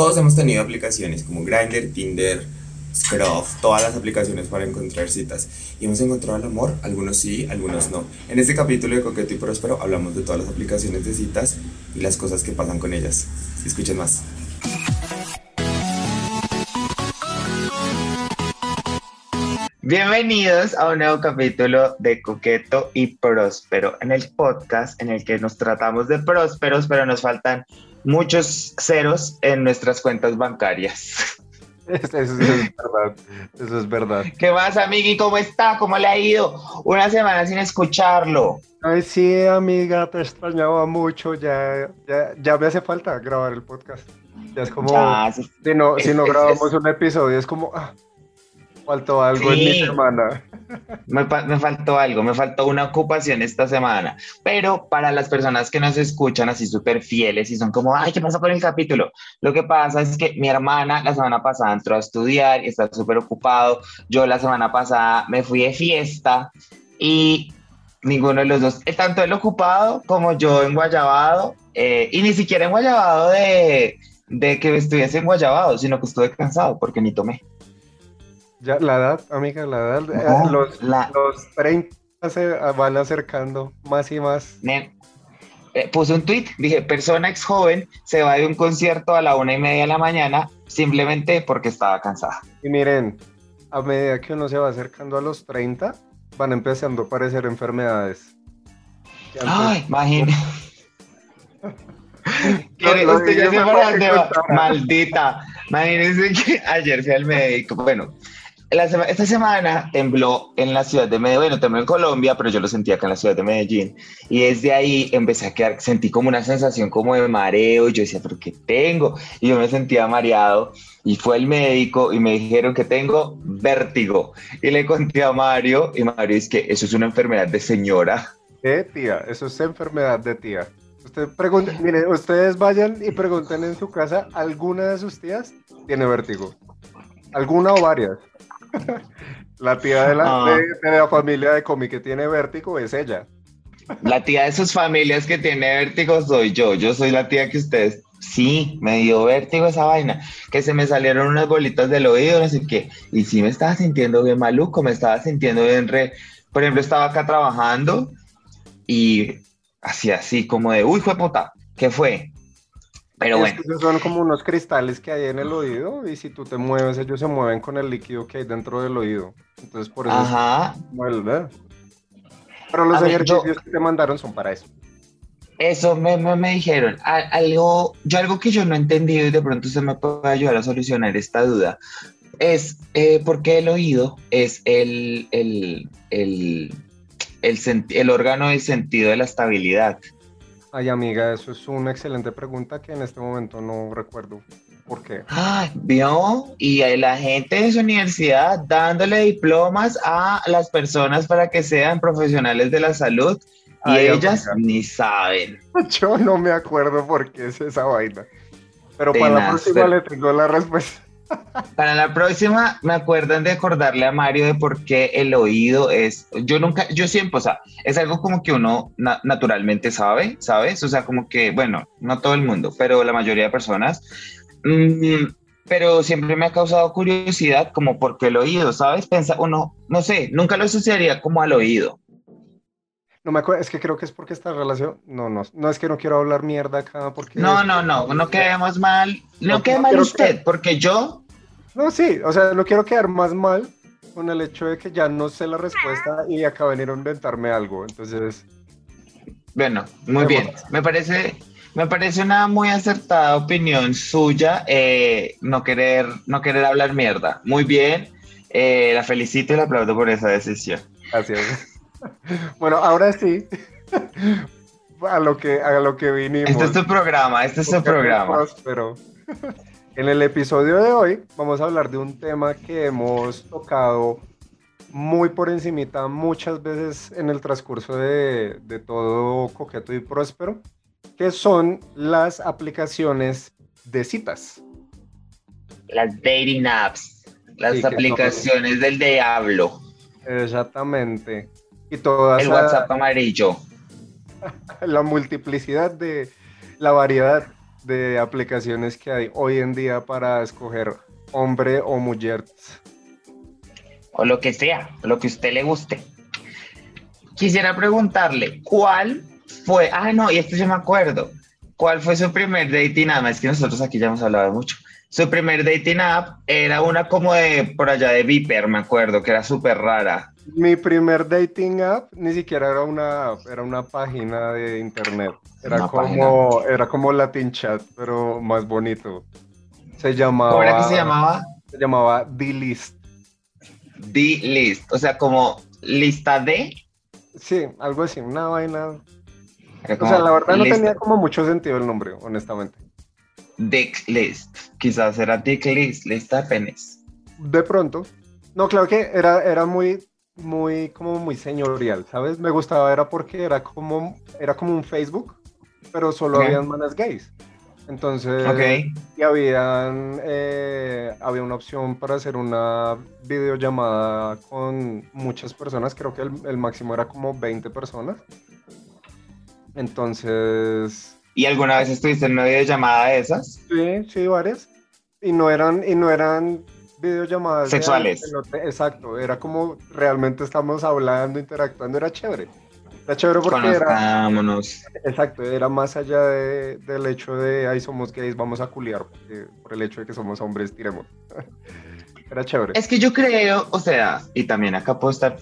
Todos hemos tenido aplicaciones como Grindr, Tinder, Scruff, todas las aplicaciones para encontrar citas. ¿Y hemos encontrado el amor? Algunos sí, algunos no. En este capítulo de Coqueto y Próspero hablamos de todas las aplicaciones de citas y las cosas que pasan con ellas. Escuchen más. Bienvenidos a un nuevo capítulo de Coqueto y Próspero, en el podcast en el que nos tratamos de prósperos, pero nos faltan muchos ceros en nuestras cuentas bancarias. Eso, es verdad, eso es verdad. ¿Qué más, amigui? ¿Cómo está? ¿Cómo le ha ido? Una semana sin escucharlo. Ay, sí, amiga, te extrañaba mucho, ya, ya, ya me hace falta grabar el podcast. Ya es como, Ya, sí. si no, es- si no grabamos es- un episodio, es como, ah, faltó algo en mi semana. Me, me faltó algo, me faltó una ocupación esta semana. Pero para las personas que nos escuchan así súper fieles y son como, ay, ¿qué pasó con el capítulo? Lo que pasa es que mi hermana la semana pasada entró a estudiar y está súper ocupado. Yo la semana pasada me fui de fiesta y ninguno de los dos, eh, tanto él ocupado como yo en Guayabado, eh, y ni siquiera en Guayabado de, de que estuviese en Guayabado, sino que estuve cansado porque ni tomé. Ya, la edad, amiga, la edad, eh, los, la- los 30 se van acercando más y más. Ne- eh, puse un tweet, dije, persona ex joven se va de un concierto a la una y media de la mañana simplemente porque estaba cansada. Y miren, a medida que uno se va acercando a los 30, van empezando a aparecer enfermedades. Antes- Ay, imagínate. Usted ya se para dónde va. Maldita. Imagínense que ayer fui al médico. Bueno, esta semana tembló en la ciudad de Medellín. Bueno, tembló en Colombia, pero yo lo sentía acá en la ciudad de Medellín. Y desde ahí empecé a quedar, sentí como una sensación como de mareo. Y yo decía, ¿pero qué tengo? Y yo me sentía mareado. Y fue el médico y me dijeron que tengo vértigo. Y le conté a Mario. Y Mario es que eso es una enfermedad de señora. ¿Qué, tía? Eso es enfermedad de tía. Usted pregunte, mire, ustedes vayan y pregunten en su casa, ¿alguna de sus tías tiene vértigo? ¿Alguna o varias? La tía de la, Ah. de, de la familia de Comi que tiene vértigo es ella. La tía de sus familias que tiene vértigo soy yo. Yo soy la tía que ustedes. Sí, me dio vértigo esa vaina. Que se me salieron unas bolitas del oído, no sé qué. Y sí me estaba sintiendo bien maluco, me estaba sintiendo bien re. Por ejemplo, estaba acá trabajando y hacía así como de, uy, fue puta, ¿qué fue? Pero bueno, esos son como unos cristales que hay en el oído y si tú te mueves, ellos se mueven con el líquido que hay dentro del oído. Entonces, por eso es ajá. ¿eh? Pero los A ver, yo- ejercicios que te mandaron son para eso. Eso me, me, me dijeron, algo, yo algo que yo no he entendido y de pronto se me puede ayudar a solucionar esta duda, es eh, por qué el oído es el, el, el, el, el órgano del sentido de la estabilidad. Ay, amiga, eso es una excelente pregunta que en este momento no recuerdo. ¿Por qué? Ay, ¿vio? Y hay la gente de su universidad dándole diplomas a las personas para que sean profesionales de la salud y Ay, ellas amiga. ni saben. Yo no me acuerdo por qué es esa vaina. Pero para la próxima pero- le tengo la respuesta. Para la próxima, me acuerdan de acordarle a Mario de por qué el oído es. Yo nunca, yo siempre, o sea, es algo como que uno na- naturalmente sabe, ¿sabes? O sea, como que, bueno, no todo el mundo, pero la mayoría de personas. Mm, pero siempre me ha causado curiosidad, como por qué el oído, ¿sabes? Pensa, uno, no sé, nunca lo asociaría como al oído. No me acuerdo, es que creo que es porque esta relación. No, no, no es que no quiero hablar mierda acá porque. No, no, no, no quedemos mal, no No, quede no mal usted, porque yo, No, sí, o sea, no quiero quedar más mal con el hecho de que ya no sé la respuesta y acá venir a inventarme algo. Entonces, Bueno, muy bien. Me parece, me parece una muy acertada opinión suya, eh, no querer, no querer hablar mierda. Muy bien. eh, la felicito y la aplaudo por esa decisión. gracias. Bueno, ahora sí. A lo que, a lo que vinimos. Este es tu programa, este es tu programa. Próspero. En el episodio de hoy vamos a hablar de un tema que hemos tocado muy por encimita muchas veces en el transcurso de, de todo Coqueto y Próspero, que son las aplicaciones de citas. Las dating apps, las Sí, aplicaciones del diablo, Exactamente. Y el WhatsApp amarillo. la multiplicidad de la variedad de aplicaciones que hay hoy en día para escoger hombre o mujer. O lo que sea, lo que a usted le guste. Quisiera preguntarle, ¿cuál fue? Ah, no, y esto yo me acuerdo. ¿Cuál fue su primer dating app? Es que nosotros aquí ya hemos hablado mucho. Su primer dating app era una como de por allá de Viper, me acuerdo, que era súper rara. Mi primer dating app ni siquiera era una era una página de internet. Era como era como Latin Chat, pero más bonito. Se llamaba ¿Cómo era que se llamaba? Se llamaba D-List. D-List, o sea, como lista de. Sí, algo así, una vaina. O sea, la verdad no tenía como mucho sentido el nombre, honestamente. Dick List, quizás era Dick List, lista de penes. De pronto. No, claro que era, era muy, muy, como muy señorial, ¿sabes? Me gustaba, era porque era como, era como un Facebook, pero solo habían manas gays. Entonces, y habían, eh, había una opción para hacer una videollamada con muchas personas, creo que el, máximo era como 20 personas. Entonces... ¿Y alguna vez estuviste en una videollamada de esas? Sí, sí, varias. Y no eran, y no eran videollamadas sexuales. exacto, era como realmente estamos hablando, interactuando, era chévere. Está chévere porque era. Exacto, era más allá del hecho de ahí somos gays, vamos a culiar, por el hecho de que somos hombres, tiremos. era chévere. Es que yo creo, o sea, y también acá puedo estar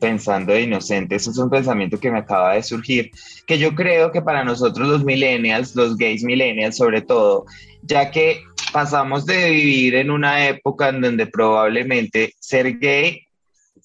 pensando de inocente, eso es un pensamiento que me acaba de surgir, que yo creo que para nosotros los millennials, los gays millennials sobre todo, ya que pasamos de vivir en una época en donde probablemente ser gay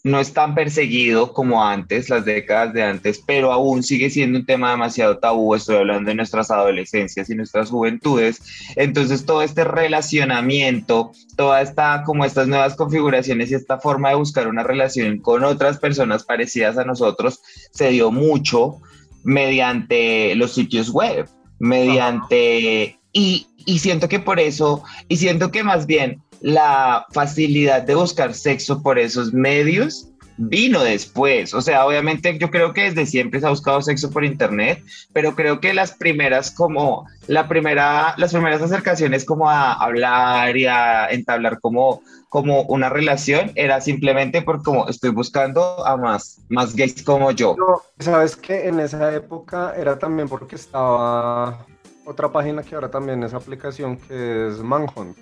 no es tan perseguido como antes, las décadas de antes, pero aún sigue siendo un tema demasiado tabú. Estoy hablando de nuestras adolescencias y nuestras juventudes. Entonces, todo este relacionamiento, toda esta, como estas nuevas configuraciones y esta forma de buscar una relación con otras personas parecidas a nosotros se dio mucho mediante los sitios web, mediante. Y, y siento que por eso, y siento que más bien la facilidad de buscar sexo por esos medios vino después. O sea, obviamente yo creo que desde siempre se ha buscado sexo por internet, pero creo que las primeras como la primera las primeras acercaciones como a hablar y a entablar como como una relación era simplemente por como estoy buscando a más más gays como yo. sabes que en esa época era también porque estaba otra página que ahora también es aplicación que es Manhunt.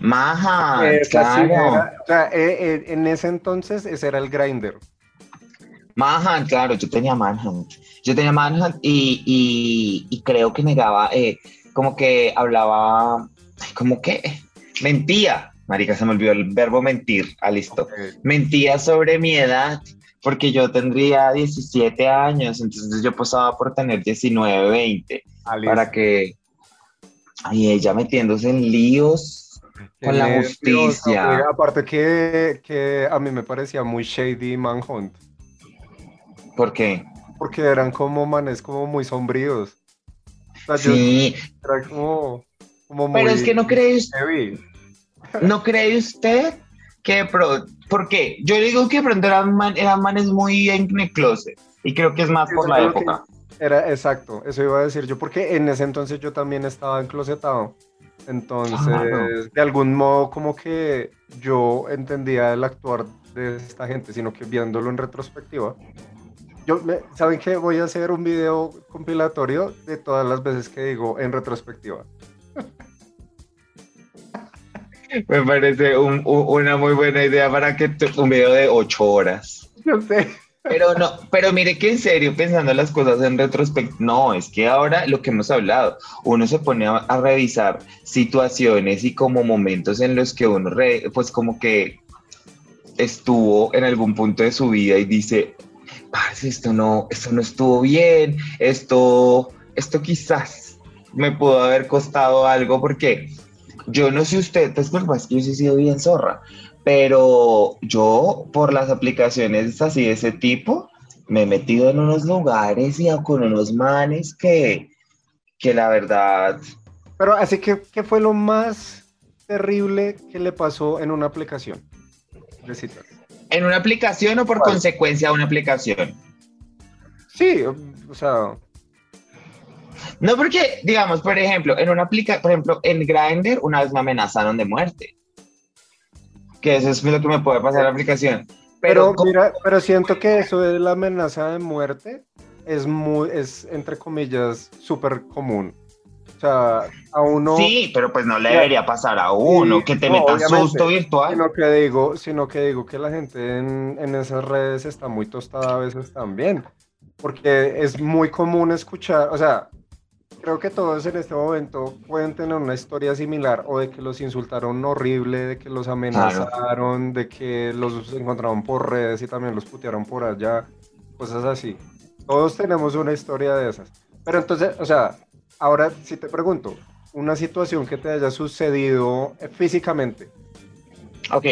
Maja, claro. o sea, eh, eh, en ese entonces ese era el grinder. Manhunt, claro, yo tenía Manhunt. Yo tenía Manhunt y, y, creo que negaba, eh, como que hablaba, como que mentía. Marica, se me olvidó el verbo mentir. Ah, listo. Mentía sobre mi edad, porque yo tendría 17 años, entonces yo pasaba por tener 19, 20. Para que. Y ella metiéndose en líos con la justicia. aparte que, que, a mí me parecía muy shady Manhunt. ¿Por qué? Porque eran como manes como muy sombríos. sí. era como, como Pero es que no cree usted. ¿No cree usted que pro, por qué? Yo digo que pronto eran, eran manes muy en el closet. Y creo que es más por la época. Era exacto, eso iba a decir yo, porque en ese entonces yo también estaba enclosetado. Entonces, de algún modo, como que yo entendía el actuar de esta gente, sino que viéndolo en retrospectiva. Yo, ¿saben qué? Voy a hacer un video compilatorio de todas las veces que digo en retrospectiva. Me parece una muy buena idea para que un video de ocho horas. Yo sé. Pero no, pero mire que en serio, pensando las cosas en retrospectiva, no, es que ahora lo que hemos hablado, uno se pone a, revisar situaciones y como momentos en los que uno, pues como que estuvo en algún punto de su vida y dice, esto no, esto no estuvo bien, esto, esto quizás me pudo haber costado algo porque yo no sé usted, pues, pues que yo he sido bien zorra, pero yo, por las aplicaciones así de ese tipo, me he metido en unos lugares y con unos manes que, que la verdad... Pero así que, ¿qué fue lo más terrible que le pasó en una aplicación ¿En una aplicación o por consecuencia de una aplicación? Sí, o sea... No, porque, digamos, por ejemplo, en una aplica, por ejemplo, en Grindr una vez me amenazaron de muerte. Que eso es lo que me puede pasar la aplicación. Pero, mira, pero siento que eso de la amenaza de muerte es muy, es entre comillas, súper común. O sea, a uno. Sí, pero pues no le debería pasar a uno que te no, metan susto virtual. Sino que digo, sino que digo que la gente en, en, esas redes está muy tostada a veces también. Porque es muy común escuchar, o sea, creo que todos en este momento pueden tener una historia similar o de que los insultaron horrible, de que los amenazaron, de que los encontraron por redes y también los putearon por allá, cosas así. Todos tenemos una historia de esas. Pero entonces, o sea, ahora si te pregunto, una situación que te haya sucedido eh, físicamente. Ok,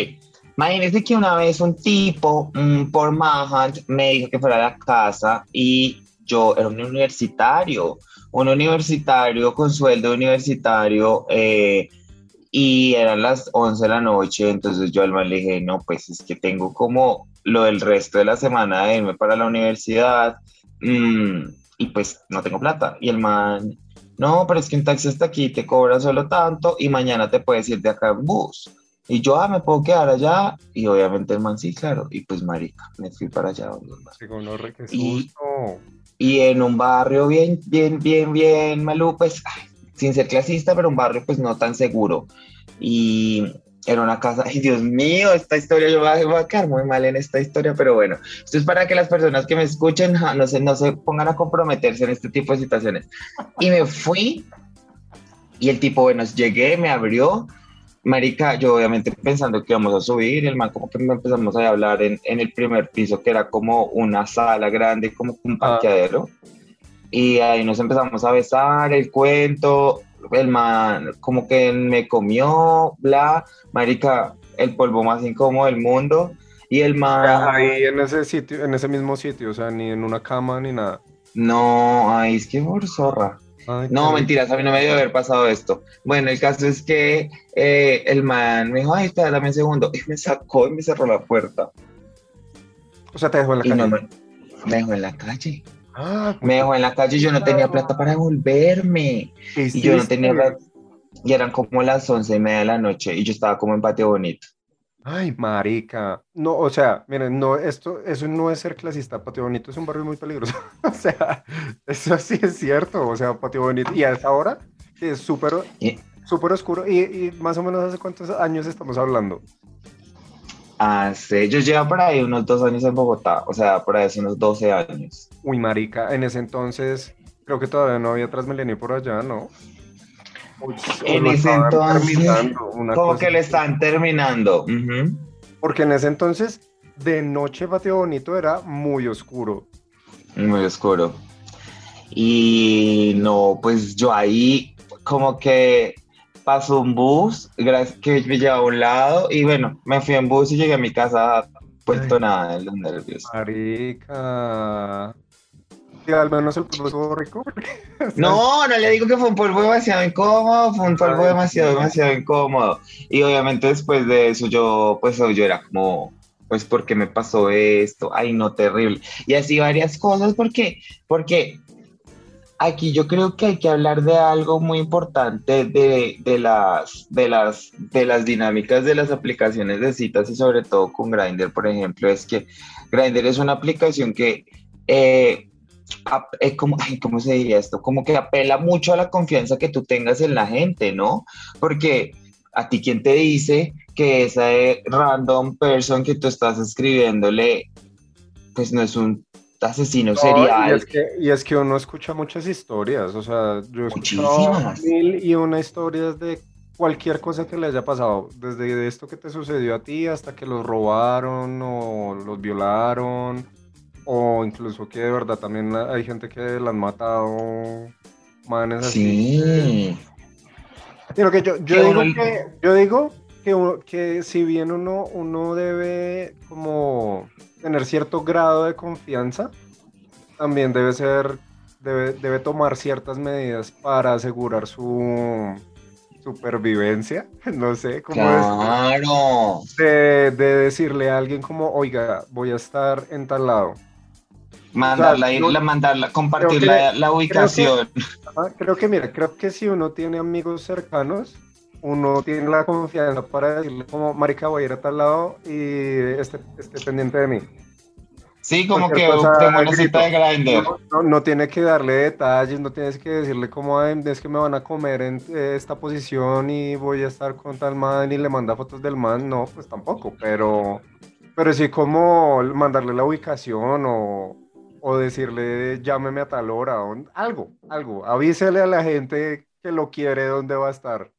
imagínese que una vez un tipo por Manhunt me dijo que fuera a la casa y yo era un universitario un universitario con sueldo universitario eh, y eran las 11 de la noche, entonces yo al man le dije, no, pues es que tengo como lo del resto de la semana de irme para la universidad mm, y pues no tengo plata. Y el man, no, pero es que un taxi hasta aquí te cobra solo tanto y mañana te puedes ir de acá en bus. Y yo, ah, me puedo quedar allá. Y obviamente el man, sí, claro. Y pues, marica, me fui para allá. y, y en un barrio bien, bien, bien, bien malo, pues, sin ser clasista, pero un barrio pues no tan seguro. Y era una casa, ay Dios mío, esta historia, yo voy a, quedar muy mal en esta historia, pero bueno, esto es para que las personas que me escuchen no se, no se pongan a comprometerse en este tipo de situaciones. Y me fui y el tipo, bueno, llegué, me abrió Marica, yo obviamente pensando que íbamos a subir, el man como que empezamos a hablar en, en el primer piso, que era como una sala grande, como un ah. parqueadero. Y ahí nos empezamos a besar, el cuento, el man como que me comió, bla, marica, el polvo más incómodo del mundo. Y el man... Ahí en ese sitio, en ese mismo sitio, o sea, ni en una cama ni nada. No, ahí es que por zorra no, mentiras, a mí no me debe haber pasado esto. Bueno, el caso es que eh, el man me dijo, ay, espera, dame un segundo. Y me sacó y me cerró la puerta. O sea, te dejó en la calle. me dejó en la calle. Ah, me dejó en la calle y yo no tenía plata para devolverme. Y yo no tenía plata. Y eran como las once y media de la noche y yo estaba como en patio bonito. Ay, marica. No, o sea, miren, no, esto, eso no es ser clasista. Patio Bonito es un barrio muy peligroso. o sea, eso sí es cierto. O sea, Patio Bonito. Y a esa hora, es súper, súper oscuro. Y, más o menos hace cuántos años estamos hablando. Hace, yo llevo por ahí unos dos años en Bogotá. O sea, por ahí hace unos 12 años. Uy, marica. En ese entonces, creo que todavía no había Transmilenio por allá, ¿no? En ese entonces, como que le están terminando. Porque en ese entonces, de noche Patio Bonito era muy oscuro. Muy oscuro. Y no, pues yo ahí como que pasó un bus que me llevaba a un lado y bueno, me fui en bus y llegué a mi casa puesto nada de los nervios. Marica al menos el polvo rico. no, no le digo que fue un polvo demasiado incómodo, fue un polvo demasiado, demasiado incómodo. Y obviamente después de eso yo, pues yo era como, pues ¿por qué me pasó esto? Ay, no, terrible. Y así varias cosas, porque, porque aquí yo creo que hay que hablar de algo muy importante de, de, las, de, las, de las dinámicas de las aplicaciones de citas y sobre todo con Grindr, por ejemplo, es que Grindr es una aplicación que eh, es como, ¿cómo se diría esto? Como que apela mucho a la confianza que tú tengas en la gente, ¿no? Porque a ti, ¿quién te dice que esa random person que tú estás escribiéndole, pues no es un asesino serial? Y es, que, y es que uno escucha muchas historias, o sea, yo he escuchado mil y una historias de cualquier cosa que le haya pasado, desde esto que te sucedió a ti hasta que los robaron o los violaron o incluso que de verdad también hay gente que la han matado, manes así. Sí. que yo, digo que, yo digo que, que si bien uno, uno debe como tener cierto grado de confianza, también debe ser, debe, debe tomar ciertas medidas para asegurar su supervivencia, no sé cómo claro. de, de decirle a alguien como, oiga, voy a estar en tal lado Mandarla, la, mandarla compartir la, ubicación. Creo que, mira, creo que si uno tiene amigos cercanos, uno tiene la confianza para decirle como, marica, voy a ir a tal lado y esté, esté pendiente de mí. Sí, como que tengo una cita de grinder. No, tiene que darle detalles, no tienes que decirle cómo es que me van a comer en eh, esta posición y voy a estar con tal man y le manda fotos del man, no, pues tampoco, pero, pero sí como mandarle la ubicación o, o decirle llámeme a tal hora o algo, algo, avísele a la gente que lo quiere dónde va a estar.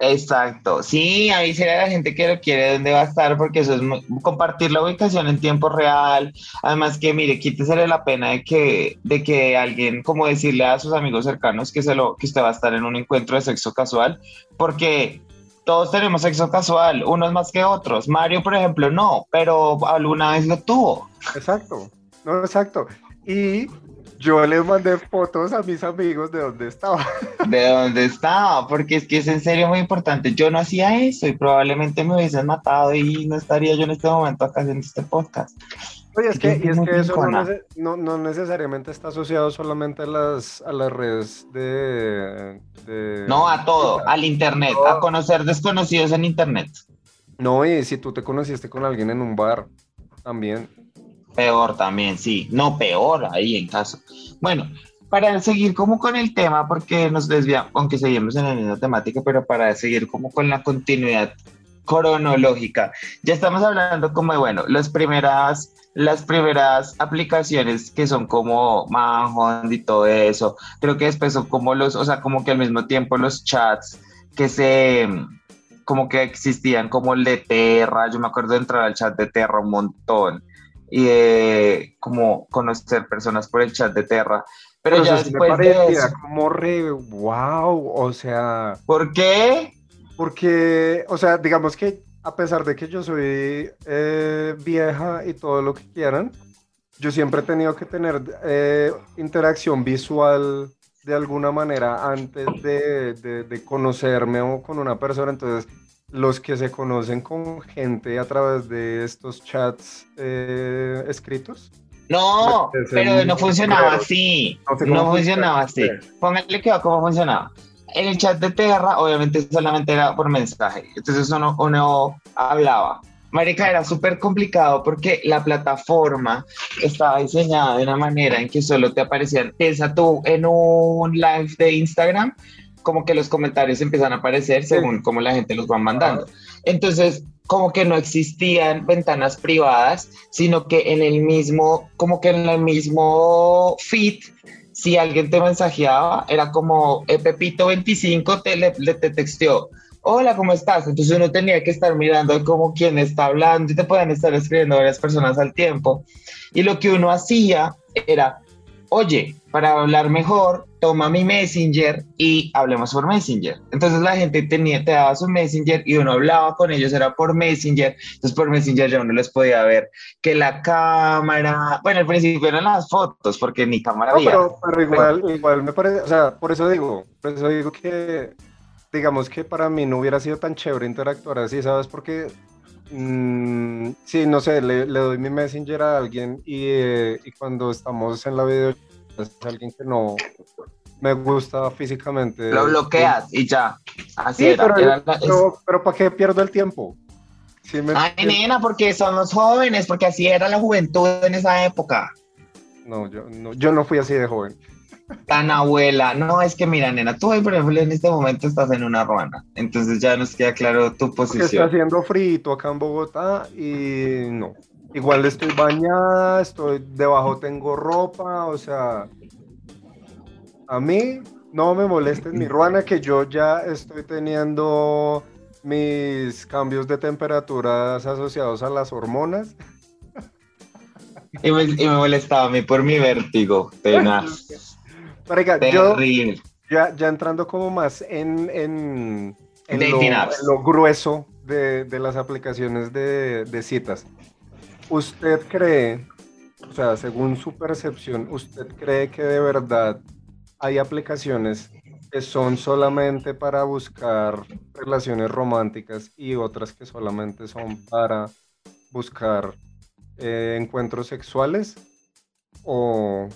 Exacto, sí, ahí será la gente que lo quiere dónde va a estar, porque eso es compartir la ubicación en tiempo real. Además que, mire, quítese la pena de que, de que alguien, como decirle a sus amigos cercanos que, se lo, que usted va a estar en un encuentro de sexo casual, porque todos tenemos sexo casual, unos más que otros. Mario, por ejemplo, no, pero alguna vez lo tuvo. Exacto, no, exacto. Y yo les mandé fotos a mis amigos de dónde estaba. De dónde estaba, porque es que es en serio muy importante. Yo no hacía eso y probablemente me hubiesen matado y no estaría yo en este momento acá haciendo este podcast. Oye, es que, es que eso no, no, necesariamente está asociado solamente a las, a las redes de, No, a todo, al internet, a conocer desconocidos en internet. No, y si tú te conociste con alguien en un bar, también. Peor también, sí. No, peor ahí en caso. Bueno, para seguir como con el tema, porque nos desviamos, aunque seguimos en la misma temática, pero para seguir como con la continuidad cronológica, ya estamos hablando como de, bueno, las primeras, las primeras aplicaciones que son como Manhunt y todo eso, creo que después son como los, o sea, como que al mismo tiempo los chats que se, como que existían como el de Terra, yo me acuerdo de entrar al chat de Terra un montón, y de como conocer personas por el chat de Terra. Pero, ya después de eso, como re wow, o sea, ¿por qué? Porque, o sea, digamos que a pesar de que yo soy eh, vieja y todo lo que quieran, yo siempre he tenido que tener eh, interacción visual de alguna manera antes de, de, de, conocerme o con una persona. Entonces, los que se conocen con gente a través de estos chats eh, escritos. No, pero no funcionaba así. No, funcionaba así. Póngale que cómo funcionaba. En el chat de Terra, obviamente solamente era por mensaje. Entonces uno, uno hablaba. Marica, era súper complicado porque la plataforma estaba diseñada de una manera en que solo te aparecían, piensa tú en un live de Instagram, como que los comentarios empiezan a aparecer según cómo la gente los va mandando. Entonces, como que no existían ventanas privadas, sino que en el mismo, como que en el mismo feed, si alguien te mensajeaba, era como eh, Pepito25 te, le, te texteó. Hola, ¿cómo estás? Entonces uno tenía que estar mirando como quién está hablando y te pueden estar escribiendo varias personas al tiempo. Y lo que uno hacía era, oye, para hablar mejor, toma mi Messenger y hablemos por Messenger. Entonces la gente tenía, te daba su Messenger y uno hablaba con ellos, era por Messenger. Entonces por Messenger ya uno les podía ver que la cámara, bueno, al principio eran las fotos, porque ni cámara había. Pero, pero igual, igual me parece, o sea, por eso digo, por eso digo que, digamos que para mí no hubiera sido tan chévere interactuar así, ¿sabes? Porque mm, sí, no sé, le, doy mi messenger a alguien y, eh, y, cuando estamos en la video es alguien que no me gusta físicamente. Lo bloqueas y ya. Así era. Pero, pero, ¿para qué pierdo el tiempo? Ay, nena, porque somos jóvenes, porque así era la juventud en esa época. No, yo no, yo no fui así de joven. Tan abuela. No, es que mira, nena, tú, por ejemplo, en este momento estás en una ruana. Entonces ya nos queda claro tu posición. está haciendo frito acá en Bogotá y no. Igual estoy bañada, estoy debajo tengo ropa, o sea, a mí no me molesta mi ruana que yo ya estoy teniendo mis cambios de temperaturas asociados a las hormonas. Y me, molestaba a mí por mi vértigo, tenaz. yo ya, ya entrando como más en, en, lo, grueso de, las aplicaciones de, de citas. ¿Usted cree, o sea, según su percepción, usted cree que de verdad hay aplicaciones que son solamente para buscar relaciones románticas y otras que solamente son para buscar eh, encuentros sexuales? o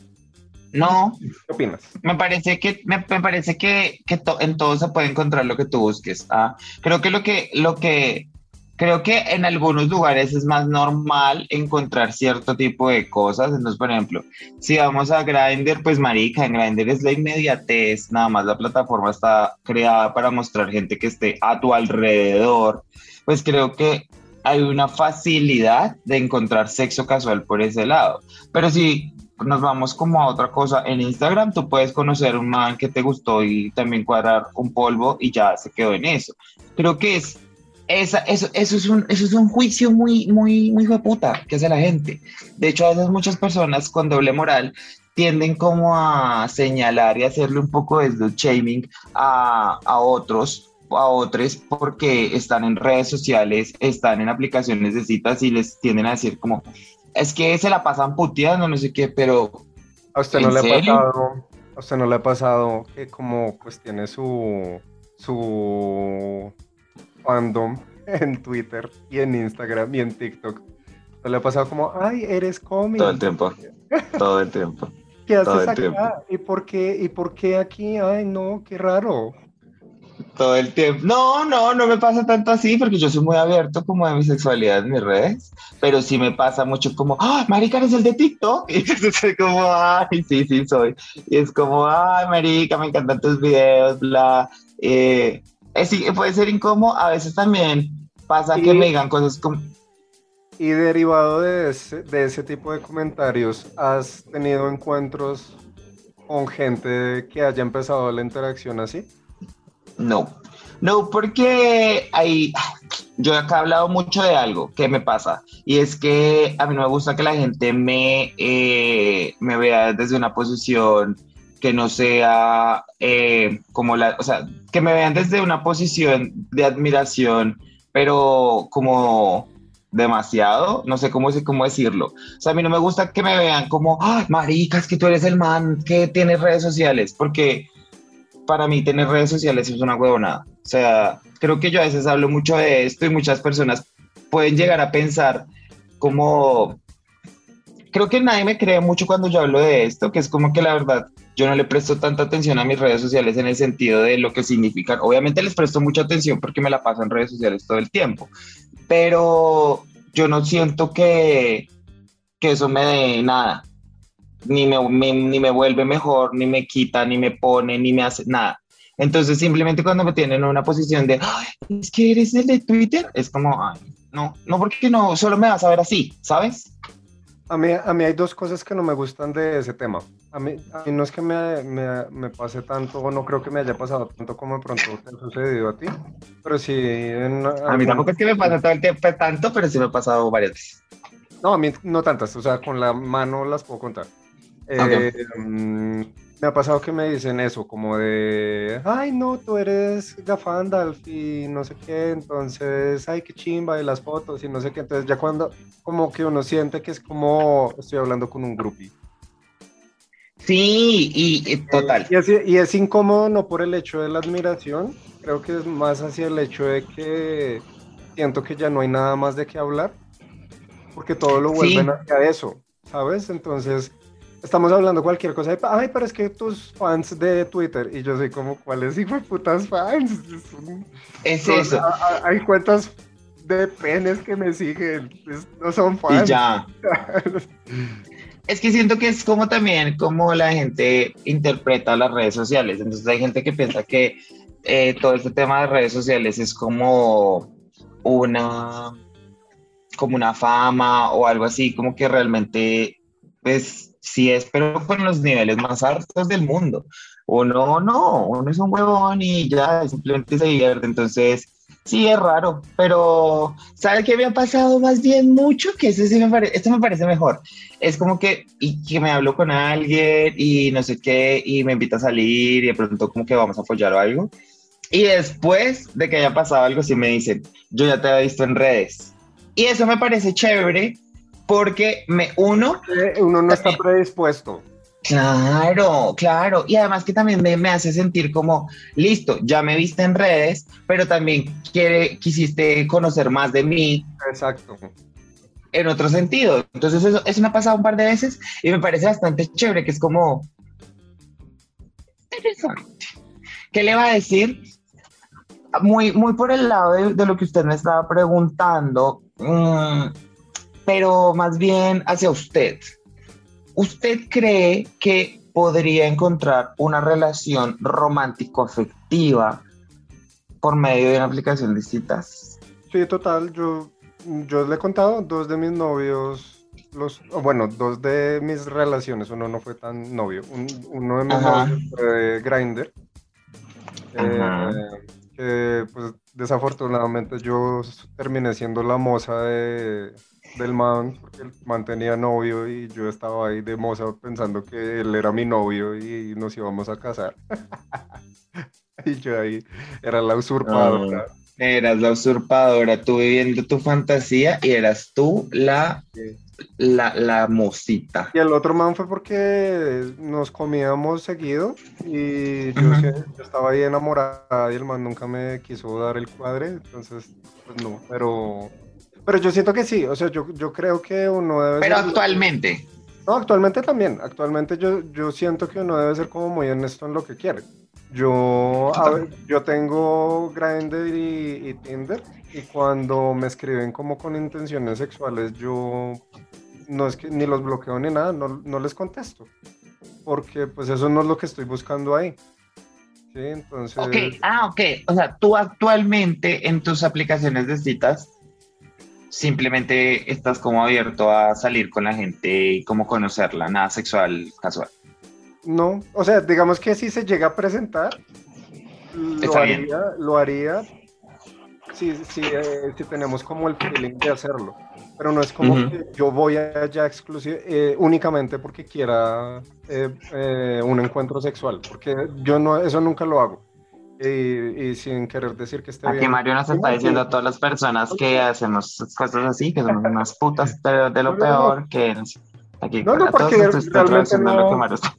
no. ¿Qué opinas? Me parece que, me, parece que, que en todo se puede encontrar lo que tú busques. ¿ah? Creo que lo que, lo que, creo que en algunos lugares es más normal encontrar cierto tipo de cosas. Entonces, por ejemplo, si vamos a Grindr, pues marica, en Grindr es la inmediatez, nada más la plataforma está creada para mostrar gente que esté a tu alrededor. Pues creo que hay una facilidad de encontrar sexo casual por ese lado. Pero si nos vamos como a otra cosa. En Instagram tú puedes conocer un man que te gustó y también cuadrar un polvo y ya se quedó en eso. Creo que es eso, es un, eso es un juicio muy, muy, muy puta que hace la gente. De hecho, a veces muchas personas con doble moral tienden como a señalar y hacerle un poco de shaming a, a otros a otros porque están en redes sociales, están en aplicaciones de citas y les tienden a decir como, es que se la pasan puteando, no sé qué, pero. ¿A usted no le ha pasado? ¿A usted no le ha pasado que como pues tiene su su fandom en Twitter y en Instagram y en TikTok? ¿No le ha pasado como, ay, eres cómico? Todo el tiempo. Todo el tiempo. ¿Qué haces acá? ¿Y por qué? ¿Y por qué aquí? Ay, no, qué raro todo el tiempo. No, no, no me pasa tanto así porque yo soy muy abierto como de mi sexualidad en mis redes, pero sí me pasa mucho como, ah, marica, ¿eres el de TikTok? Y soy como, ay, sí, sí, soy. Y es como, ay, marica, me encantan tus videos, bla. Eh, puede ser incómodo, a veces también pasa que me digan cosas como... Y derivado de ese, de ese tipo de comentarios, ¿has tenido encuentros con gente que haya empezado la interacción así? No, no, porque hay, yo acá he hablado mucho de algo que me pasa y es que a mí no me gusta que la gente me, eh, me vea desde una posición que no sea eh, como la, o sea, que me vean desde una posición de admiración, pero como demasiado, no sé cómo, cómo decirlo. O sea, a mí no me gusta que me vean como, ¡ay, marica, es que tú eres el man que tiene redes sociales, porque para mí tener redes sociales es una huevonada. O sea, creo que yo a veces hablo mucho de esto y muchas personas pueden llegar a pensar como... Creo que nadie me cree mucho cuando yo hablo de esto, que es como que la verdad yo no le presto tanta atención a mis redes sociales en el sentido de lo que significan. Obviamente les presto mucha atención porque me la paso en redes sociales todo el tiempo, pero yo no siento que, que eso me dé nada ni me, ni me vuelve mejor, ni me quita, ni me pone, ni me hace nada. Entonces, simplemente cuando me tienen en una posición de, es que eres el de Twitter, es como, Ay, no, no, porque no, solo me vas a ver así, ¿sabes? A mí, a mí hay dos cosas que no me gustan de ese tema. A mí, a mí no es que me, me, me, pase tanto, o no creo que me haya pasado tanto como de pronto te ha sucedido a ti, pero sí... a mí tampoco es que me pase todo el tiempo tanto, pero sí me ha pasado varias veces. No, a mí no tantas, o sea, con la mano las puedo contar. Eh, mm, me ha pasado que me dicen eso, como de, ay, no, tú eres Gafandalf y no sé qué, entonces, ay, qué chimba, de las fotos y no sé qué. Entonces, ya cuando, como que uno siente que es como estoy hablando con un groupie. Sí, y, total. Y es, y es, incómodo no por el hecho de la admiración, creo que es más hacia el hecho de que siento que ya no hay nada más de qué hablar, porque todo lo vuelven hacia eso, ¿sabes? Entonces estamos hablando cualquier cosa de, ay, pero es que tus fans de Twitter, y yo soy como, ¿cuáles hijo de putas fans? Es eso. hay cuentas de penes que me siguen, no son fans. Y ya. es que siento que es como también como la gente interpreta las redes sociales. Entonces hay gente que piensa que eh, todo este tema de redes sociales es como una como una fama o algo así, como que realmente pues sí es, pero con los niveles más altos del mundo. Uno no, uno es un huevón y ya simplemente se divierte. Entonces, sí es raro, pero ¿sabe qué me pasado más bien mucho? Que ese sí me parece, este me parece mejor. Es como que, y que me hablo con alguien y no sé qué, y me invita a salir y de pronto como que vamos a apoyar o algo. Y después de que haya pasado algo, sí me dicen, yo ya te he visto en redes. Y eso me parece chévere porque me uno... Uno no está predispuesto. Claro, claro. Y además que también me, me, hace sentir como, listo, ya me viste en redes, pero también quiere, quisiste conocer más de mí. Exacto. en otro sentido. Entonces eso, eso me ha pasado un par de veces y me parece bastante chévere, que es como... Interesante. ¿Qué le va a decir? Muy, muy por el lado de, lo que usted me estaba preguntando, mm, pero más bien hacia usted. ¿Usted cree que podría encontrar una relación romántico-afectiva por medio de una aplicación de citas? Sí, total. Yo, yo le he contado dos de mis novios, los, bueno, dos de mis relaciones. Uno no fue tan novio. uno de mis novios fue Grinder. Eh, que pues desafortunadamente yo terminé siendo la moza de, del man, porque el man tenía novio y yo estaba ahí de moza pensando que él era mi novio y nos íbamos a casar. y yo ahí era la usurpadora. Eras la usurpadora, tú viviendo tu fantasía y eras tú la, la, la mosita. Y el otro man fue porque nos comíamos seguido y yo, yo estaba ahí enamorada y el man nunca me quiso dar el cuadre, entonces pues no, pero pero yo siento que sí, o sea, yo, yo creo que uno debe... Pero actualmente. No, actualmente también. Actualmente yo, yo siento que uno debe ser como muy honesto en lo que quiere. Yo, yo tengo Grindr y, Tinder y cuando me escriben como con intenciones sexuales, yo no es que ni los bloqueo ni nada, no, no les contesto. Porque pues eso no es lo que estoy buscando ahí. Sí, entonces... Ok, ah, ok. O sea, tú actualmente en tus aplicaciones de citas simplemente estás como abierto a salir con la gente y como conocerla, nada sexual casual. No, o sea, digamos que si se llega a presentar, lo haría, lo haría si, eh, si, tenemos como el feeling de hacerlo. Pero no es como que yo voy allá exclusivo, eh, únicamente porque quiera eh, un encuentro sexual, porque yo no, eso nunca lo hago. Y, sin querer decir que esté Aquí bien. Mario nos está diciendo a todas las personas que hacemos cosas así, que somos unas putas de, de lo peor, que aquí no, no, porque realmente no... lo que Mario está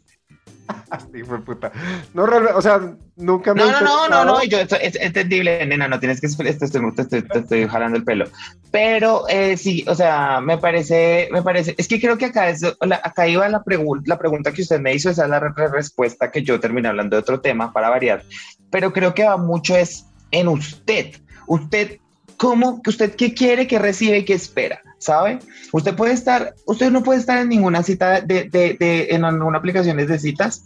Sí, fue puta. No, o sea, nunca me. No, no, no, no, no, yo, es, entendible, nena, no tienes que. Te estoy, te estoy, te estoy jalando el pelo. Pero eh, sí, o sea, me parece, me parece. Es que creo que acá, es, acá iba la, pregunta la pregunta que usted me hizo, esa es la respuesta que yo terminé hablando de otro tema para variar. Pero creo que va mucho es en usted. Usted cómo, usted qué quiere, qué recibe y qué espera, ¿sabe? Usted puede estar, usted no puede estar en ninguna cita de, de, de en ninguna aplicación de citas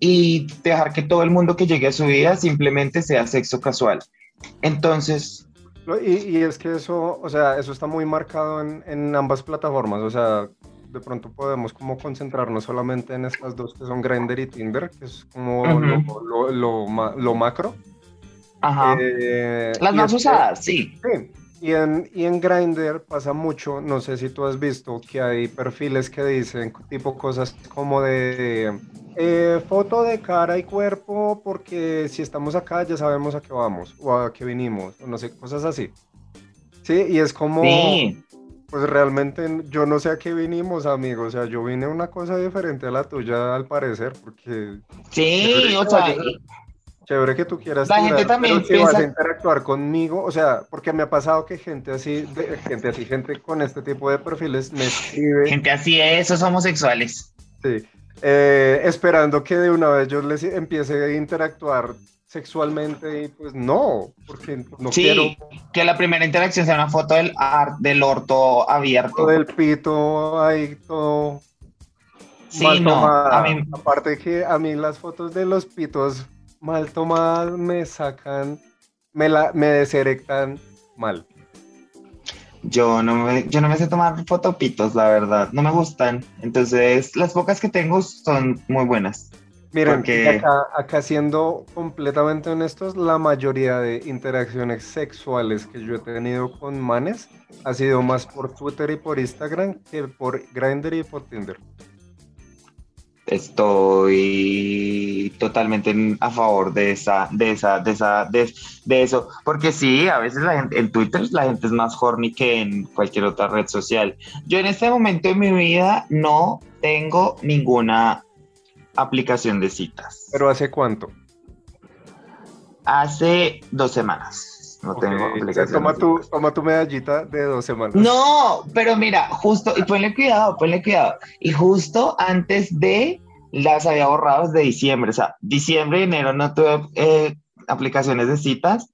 y dejar que todo el mundo que llegue a su vida simplemente sea sexo casual. Entonces... Y, y es que eso, o sea, eso está muy marcado en, en ambas plataformas, o sea, de pronto podemos como concentrarnos solamente en estas dos que son Grindr y Tinder, que es como lo, lo, lo, lo, macro, Ajá. Eh, Las más usadas, sí. Sí. Y en, y en Grindr pasa mucho, no sé si tú has visto que hay perfiles que dicen tipo cosas como de eh, foto de cara y cuerpo porque si estamos acá ya sabemos a qué vamos o a qué vinimos, o no sé, cosas así. Sí, y es como... Pues realmente yo no sé a qué vinimos, amigo. O sea, yo vine a una cosa diferente a la tuya al parecer, porque... Sí, o sea, Chévere que tú quieras. La gente también pero si vas a interactuar conmigo, o sea, porque me ha pasado que gente así, gente así, gente con este tipo de perfiles me escribe. Gente así, esos homosexuales. Sí. Eh, esperando que de una vez yo les empiece a interactuar sexualmente y pues no, porque no sí, que la primera interacción sea una foto del, del orto abierto. Del pito ahí todo. Sí, no. Aparte que a mí las fotos de los pitos mal tomadas me sacan, me, la, me deserectan mal. Yo no, me, yo no me sé tomar fotopitos, la verdad, no me gustan. Entonces, las pocas que tengo son muy buenas. Miren, acá, acá siendo completamente honestos, la mayoría de interacciones sexuales que yo he tenido con manes ha sido más por Twitter y por Instagram que por Grindr y por Tinder. Estoy totalmente a favor de esa, de esa, de esa, de, eso, porque sí, a veces la gente, en Twitter la gente es más horny que en cualquier otra red social. Yo en este momento de mi vida no tengo ninguna aplicación de citas. ¿Pero hace cuánto? Hace dos semanas. No tengo aplicaciones. Toma tu, toma tu medallita de dos semanas. No, pero mira, justo, y ponle cuidado, ponle cuidado. Y justo antes de las había borrado de diciembre, o sea, diciembre y enero no tuve eh, aplicaciones de citas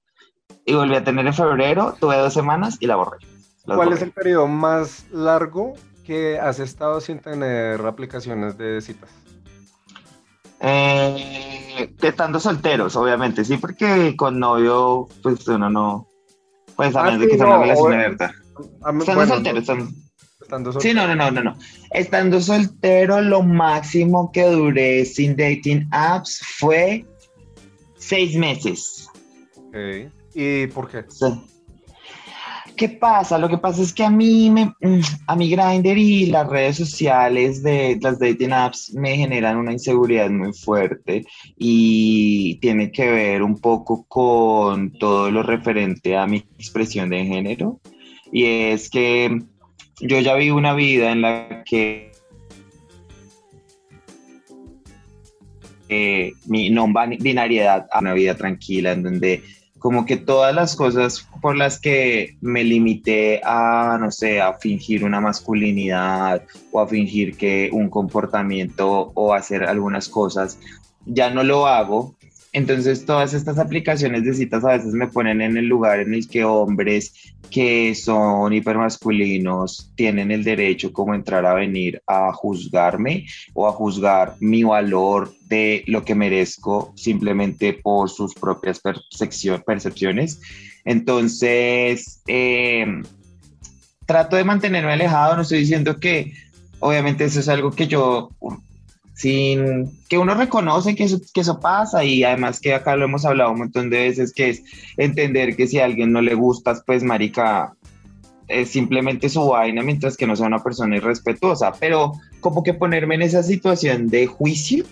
y volví a tener en febrero, tuve dos semanas y la borré. ¿Cuál es el periodo más largo que has estado sin tener aplicaciones de citas? Eh, estando solteros, obviamente, sí, porque con novio, pues uno no, pues a Ah, menos de sí, que sea no, una relación abierta. Estando bueno, solteros, estando- estando Sí, no, no, no, no, no. Estando soltero, lo máximo que duré sin dating apps fue seis meses. Ok. ¿Y por qué? Sea, ¿Qué pasa? Lo que pasa es que a mí, me, mm, a mi Grindr y las redes sociales de las dating apps me generan una inseguridad muy fuerte y tiene que ver un poco con todo lo referente a mi expresión de género. Y es que yo ya vivo una vida en la que eh, mi no binariedad a una vida tranquila en donde como que todas las cosas por las que me limité a, no sé, a fingir una masculinidad o a fingir que un comportamiento o hacer algunas cosas, ya no lo hago. Entonces todas estas aplicaciones de citas a veces me ponen en el lugar en el que hombres que son hipermasculinos tienen el derecho como entrar a venir a juzgarme o a juzgar mi valor de lo que merezco simplemente por sus propias percepcio- percepciones. Entonces, eh, trato de mantenerme alejado, no estoy diciendo que obviamente eso es algo que yo sin que uno reconoce que eso, que eso pasa y además que acá lo hemos hablado un montón de veces que es entender que si a alguien no le gustas pues marica es simplemente su vaina mientras que no sea una persona irrespetuosa pero como que ponerme en esa situación de juicio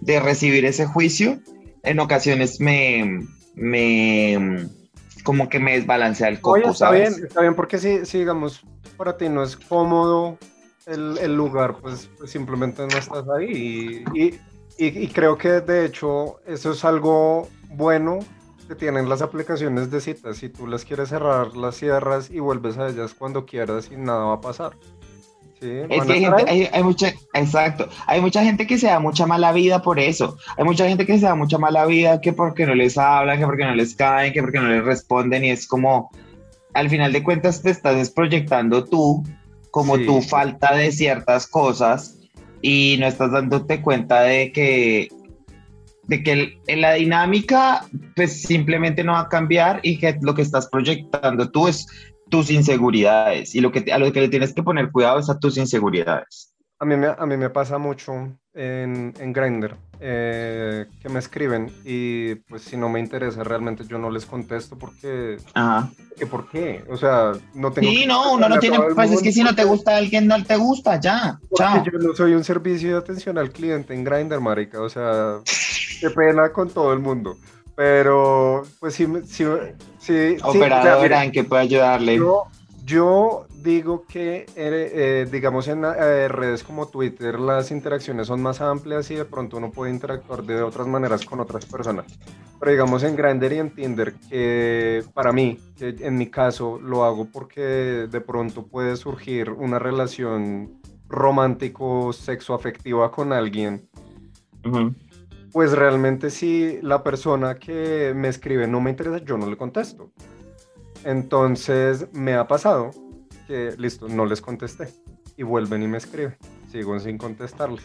de recibir ese juicio en ocasiones me me como que me desbalancea el coco Oye, está ¿sabes? bien, está bien, porque si, si, digamos, para ti no es cómodo el, el lugar, pues, pues simplemente no estás ahí. Y, y, y- y creo que de hecho eso es algo bueno que tienen las aplicaciones de citas. Si tú las quieres cerrar, las cierras y vuelves a ellas cuando quieras y nada va a pasar. ¿Sí? Es que hay, estar gente, ahí. hay, hay mucha, exacto, hay mucha gente que se da mucha mala vida por eso. Hay mucha gente que se da mucha mala vida que porque no les hablan, que porque no les caen, que porque no les responden y es como, al final de cuentas te estás desproyectando tú, como Sí. tu falta de ciertas cosas y no estás dándote cuenta de que de que el- en la dinámica pues simplemente no va a cambiar y que lo que estás proyectando tú es tus inseguridades y lo que te- a lo que le tienes que poner cuidado es a tus inseguridades. A mí me, a mí me pasa mucho en, en Grindr eh, que me escriben y pues si no me interesa realmente yo no les contesto porque Ajá. ¿que ¿por qué? O sea, no tengo Sí, que no, uno no tiene, pues es que si no te porque- gusta alguien, no te gusta, ya, porque chao. yo no soy un servicio de atención al cliente en Grindr, marica, o sea, qué pena con todo el mundo. Pero pues sí, sí, sí, sí, o sea, Operadora, mira, ¿en qué puedo ayudarle? Yo, yo digo que, eh, eh, digamos, en eh, redes como Twitter las interacciones son más amplias y de pronto uno puede interactuar de otras maneras con otras personas. Pero digamos en Grindr y en Tinder, que para mí, que en mi caso, lo hago porque de pronto puede surgir una relación romántico, sexoafectiva con alguien pues realmente si la persona que me escribe no me interesa, yo no le contesto. Entonces me ha pasado que, listo, no les contesté y vuelven y me escriben. Sigo sin contestarles.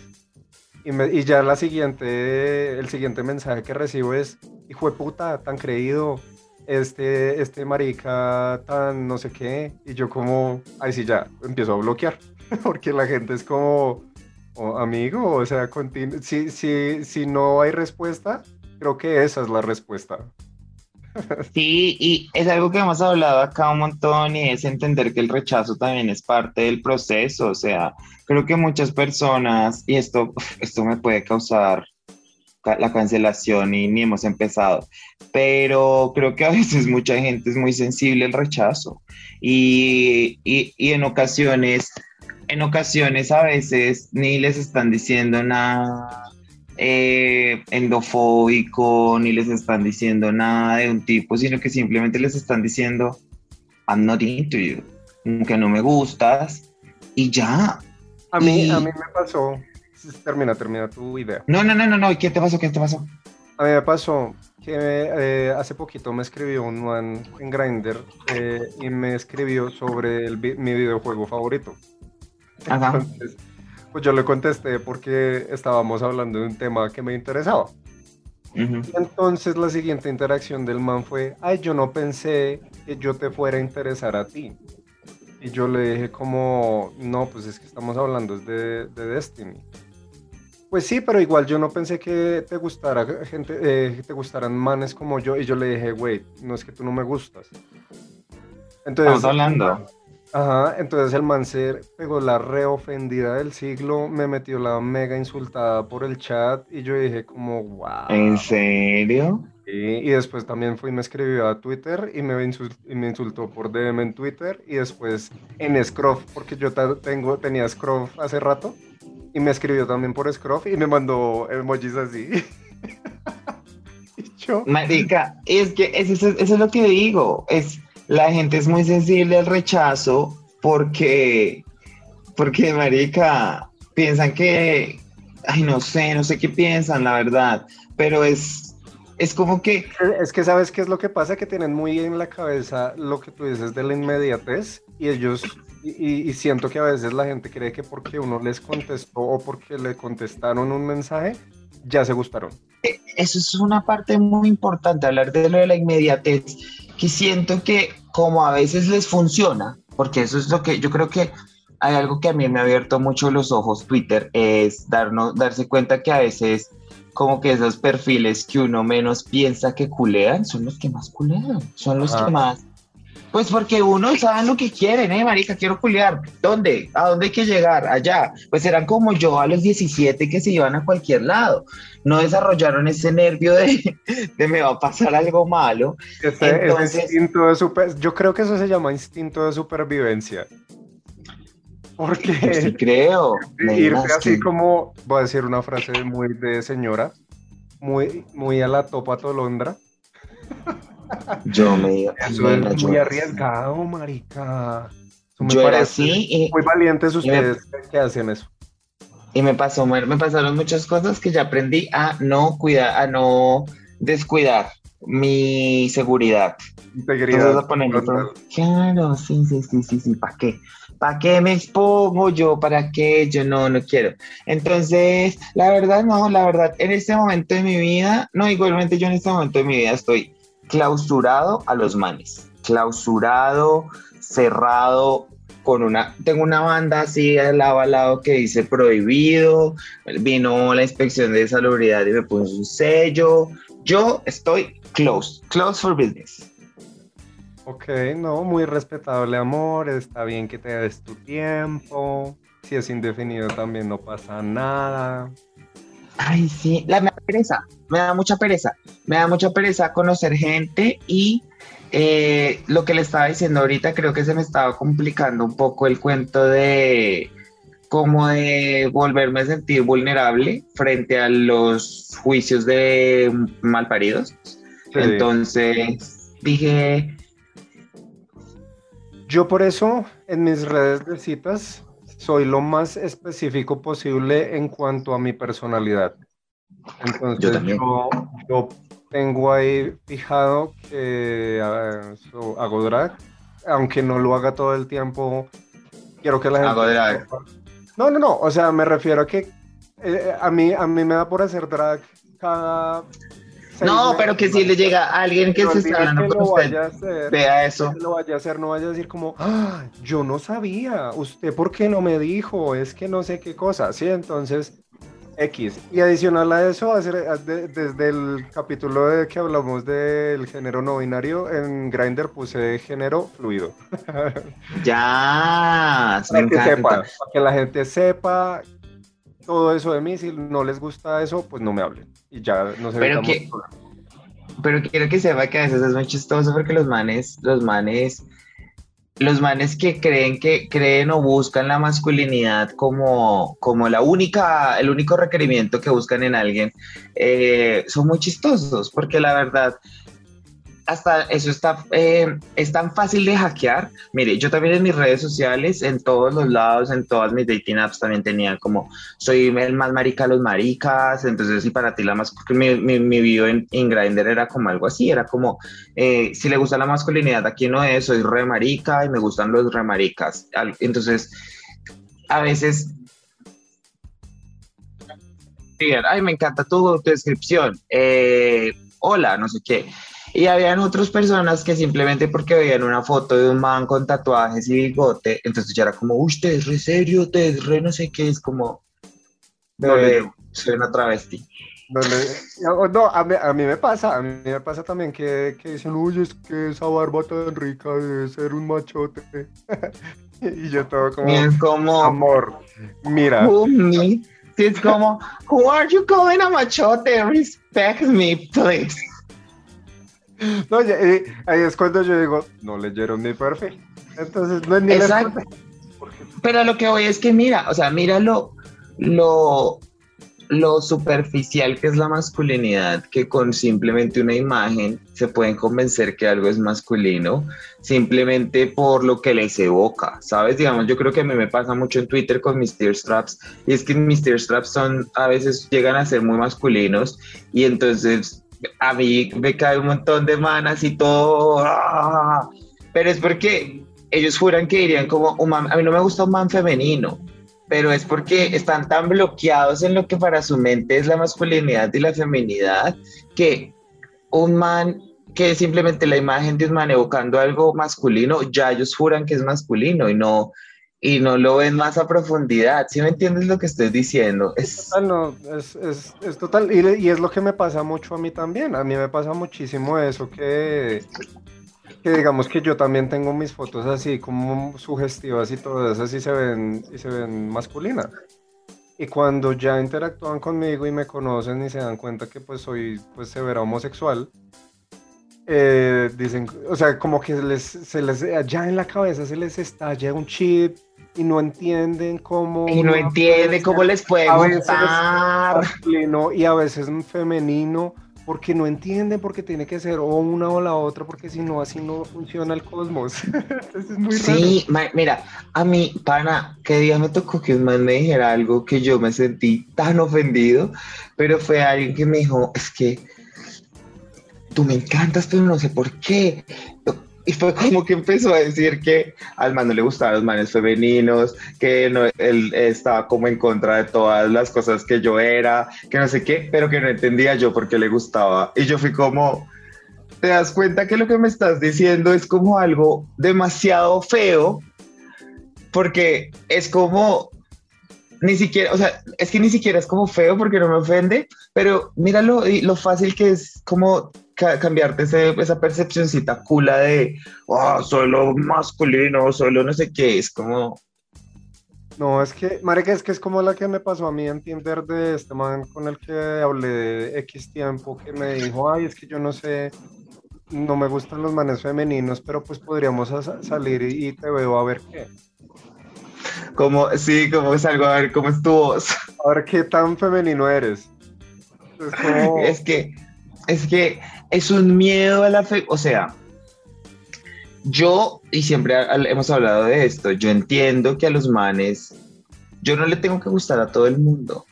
Y, ya la siguiente, el siguiente mensaje que recibo es, hijo de puta, tan creído, este, este marica tan no sé qué. Y yo como, ay sí, ya, empiezo a bloquear. Porque la gente es como, "Oh, amigo, o sea, si, si, si no hay respuesta, creo que esa es la respuesta. Sí, y es algo que hemos hablado acá un montón y es entender que el rechazo también es parte del proceso. O sea, creo que muchas personas, y esto, esto me puede causar ca- la cancelación y ni hemos empezado, pero creo que a veces mucha gente es muy sensible al rechazo y, y, y en ocasiones, en ocasiones a veces ni les están diciendo nada eh, endofóbico, ni les están diciendo nada de un tipo, sino que simplemente les están diciendo, I'm not into you, que no me gustas, y ya. A mí, a mí me pasó, termina, termina tu idea. No, no, no, no, no, ¿qué te pasó? ¿Qué te pasó? A mí me pasó que eh, hace poquito me escribió un man en Grindr eh, y me escribió sobre mi videojuego favorito. Ajá. Pues yo le contesté porque estábamos hablando de un tema que me interesaba. Entonces la siguiente interacción del man fue, ay, yo no pensé que yo te fuera a interesar a ti. Y yo le dije como, no, pues es que estamos hablando de, de Destiny. Pues sí, pero igual yo no pensé que te gustara gente, eh, te gustaran manes como yo. Y yo le dije, güey, no es que tú no me gustas. Entonces, Estamos hablando. Ajá, entonces el man se pegó la reofendida del siglo, me metió la mega insultada por el chat y yo dije como, wow. ¿En serio? y después también fui y me escribió a Twitter y me, y me insultó por DM en Twitter y después en Scruff, porque yo tengo, tenía Scruff hace rato y me escribió también por Scruff y me mandó emojis así. y yo... Marica, es que eso, eso es lo que digo, es la gente es muy sensible al rechazo porque, porque, marica, piensan que, ay, no sé, no sé qué piensan, la verdad, pero es, es como que... Es que sabes qué es lo que pasa, que tienen muy en la cabeza lo que tú dices de la inmediatez y ellos, y, y siento que a veces la gente cree que porque uno les contestó o porque le contestaron un mensaje, ya se gustaron. E, eso es una parte muy importante, hablar de lo de la inmediatez, que siento que como a veces les funciona, porque eso es lo que yo creo que hay algo que a mí me ha abierto mucho los ojos Twitter, es darnos, darse cuenta que a veces como que esos perfiles que uno menos piensa que culean son los que más culean, son los que más pues porque uno sabe lo que quieren, ¿eh, marica? Quiero culiar. ¿Dónde? ¿A dónde hay que llegar? Allá. Pues eran como yo a los 17 que se iban a cualquier lado. No desarrollaron ese nervio de, de me va a pasar algo malo. Entonces, instinto de super, yo creo que eso se llama instinto de supervivencia. Porque sí creo. Irte así como, voy a decir una frase muy de señora, muy, muy a la topa tolondra. Yo me Eso es muy arriesgado, marica. yo era así. Y, muy valientes ustedes que hacen eso. Y me pasó, me pasaron muchas cosas que ya aprendí a no cuidar, a no descuidar mi seguridad. Integridad. claro, sí, sí, sí, sí, sí, ¿para qué? ¿Para qué me expongo yo? ¿Para qué? Yo no, no quiero. Entonces, la verdad, no, la verdad, en este momento de mi vida, no, igualmente yo en este momento de mi vida estoy clausurado a los manes, clausurado, cerrado, con una, tengo una banda así al lado al lado que dice prohibido, vino la inspección de salubridad y me puso un sello, yo estoy close, close for business. Ok, no, muy respetable amor, está bien que te des tu tiempo, si es indefinido también no pasa nada. Ay, sí, la, me da pereza, me da mucha pereza, me da mucha pereza conocer gente y eh, lo que le estaba diciendo ahorita, creo que se me estaba complicando un poco el cuento de como de volverme a sentir vulnerable frente a los juicios de malparidos. Entonces dije... Yo por eso en mis redes de citas soy lo más específico posible en cuanto a mi personalidad. Entonces yo, yo, tengo ahí fijado que hago drag, aunque no lo haga todo el tiempo, quiero que la gente... Hago drag. No, no, no, o sea, me refiero a que eh, a, mí, a mí me da por hacer drag cada no, pero que si le llega a alguien que se está hablando con usted, vea eso. lo vaya a hacer, no vaya a decir como, ah, yo no sabía, usted por qué no me dijo, es que no sé qué cosa, ¿sí? Entonces, X. Y adicional a eso, desde el capítulo de que hablamos del género no binario, en Grindr puse género fluido. Ya, para que, sepa, para que la gente sepa todo eso de mí, si no les gusta eso, pues no me hablen. Y ya pero que, pero quiero que sepa que a veces es muy chistoso porque los manes, los manes los manes que creen que creen o buscan la masculinidad como, como la única, el único requerimiento que buscan en alguien, eh, son muy chistosos, porque la verdad, hasta eso está, eh, es tan fácil de hackear. Mire, yo también en mis redes sociales, en todos los lados, en todas mis dating apps también tenía como, soy el más marica de los maricas, entonces y para ti la más, porque mi, mi, mi video en, en Grindr era como algo así, era como, eh, si le gusta la masculinidad, aquí no es, soy re marica y me gustan los re maricas. Entonces, a veces... Ay, me encanta tu, tu descripción. Eh, hola, no sé qué y habían otras personas que simplemente porque veían una foto de un man con tatuajes y bigote, entonces ya era como, uy, te es re serio, te es re no sé qué, es como, bebé, no, soy una travesti. No, no a, mí, a, mí, me pasa, a mí me pasa también que, que dicen, uy, es que esa barba tan rica debe ser un machote. y yo todo como, como amor, mira. Sí, es como, who are you calling a machote? Respect me, please. No, ahí es cuando yo digo, no leyeron mi perfil. Entonces, no es ni Exacto. Pero lo que voy es que mira, o sea, mira lo, lo, lo superficial que es la masculinidad, que con simplemente una imagen se pueden convencer que algo es masculino, simplemente por lo que les evoca, ¿sabes? Digamos, yo creo que a mí me pasa mucho en Twitter con mis tear straps, y es que mis tear straps son, a veces llegan a ser muy masculinos, y entonces a mí me cae un montón de manas y todo, ¡ah! pero es porque ellos juran que dirían como, un man, a mí no me gusta un man femenino, pero es porque están tan bloqueados en lo que para su mente es la masculinidad y la feminidad, que un man que simplemente la imagen de un man evocando algo masculino, ya ellos juran que es masculino y no, y no lo ven más a profundidad. ¿Sí me entiendes lo que estoy diciendo? Es total, no, es, es, es total. Y, y, es lo que me pasa mucho a mí también. A mí me pasa muchísimo eso que, que digamos que yo también tengo mis fotos así como sugestivas y todas así se ven, y se ven masculinas. Y cuando ya interactúan conmigo y me conocen y se dan cuenta que pues soy pues severa homosexual, eh, dicen, o sea, como que les, se les, ya en la cabeza se les estalla un chip y no entienden cómo... Y no entienden cómo les puede gustar. Y a veces femenino, porque no entienden porque tiene que ser o una o la otra, porque si no, así no funciona el cosmos. es muy sí, mira, a mí, pana, que día me tocó que un man me dijera algo que yo me sentí tan ofendido, pero fue alguien que me dijo, es que tú me encantas, pero no sé por qué. Y fue como que empezó a decir que al man no le gustaban los manes femeninos, que él estaba como en contra de todas las cosas que yo era, que no sé qué, pero que no entendía yo por qué le gustaba. Y yo fui como, te das cuenta que lo que me estás diciendo es como algo demasiado feo, porque es como, ni siquiera, o sea, es que ni siquiera es como feo porque no me ofende, pero míralo y lo fácil que es como cambiarte esa percepcióncita cula de, oh, solo masculino, solo no sé qué, es como... No, es que, Marica, es que es como la que me pasó a mí entender de este man con el que hablé de X tiempo, que me dijo, ay, es que yo no sé, no me gustan los manes femeninos, pero pues podríamos salir y te veo a ver qué. Como, sí, como salgo a ver cómo es tu voz. A ver qué tan femenino eres. Es, es que, es que es un miedo a la fe, o sea, yo, y siempre hemos hablado de esto, yo entiendo que a los manes, yo no le tengo que gustar a todo el mundo.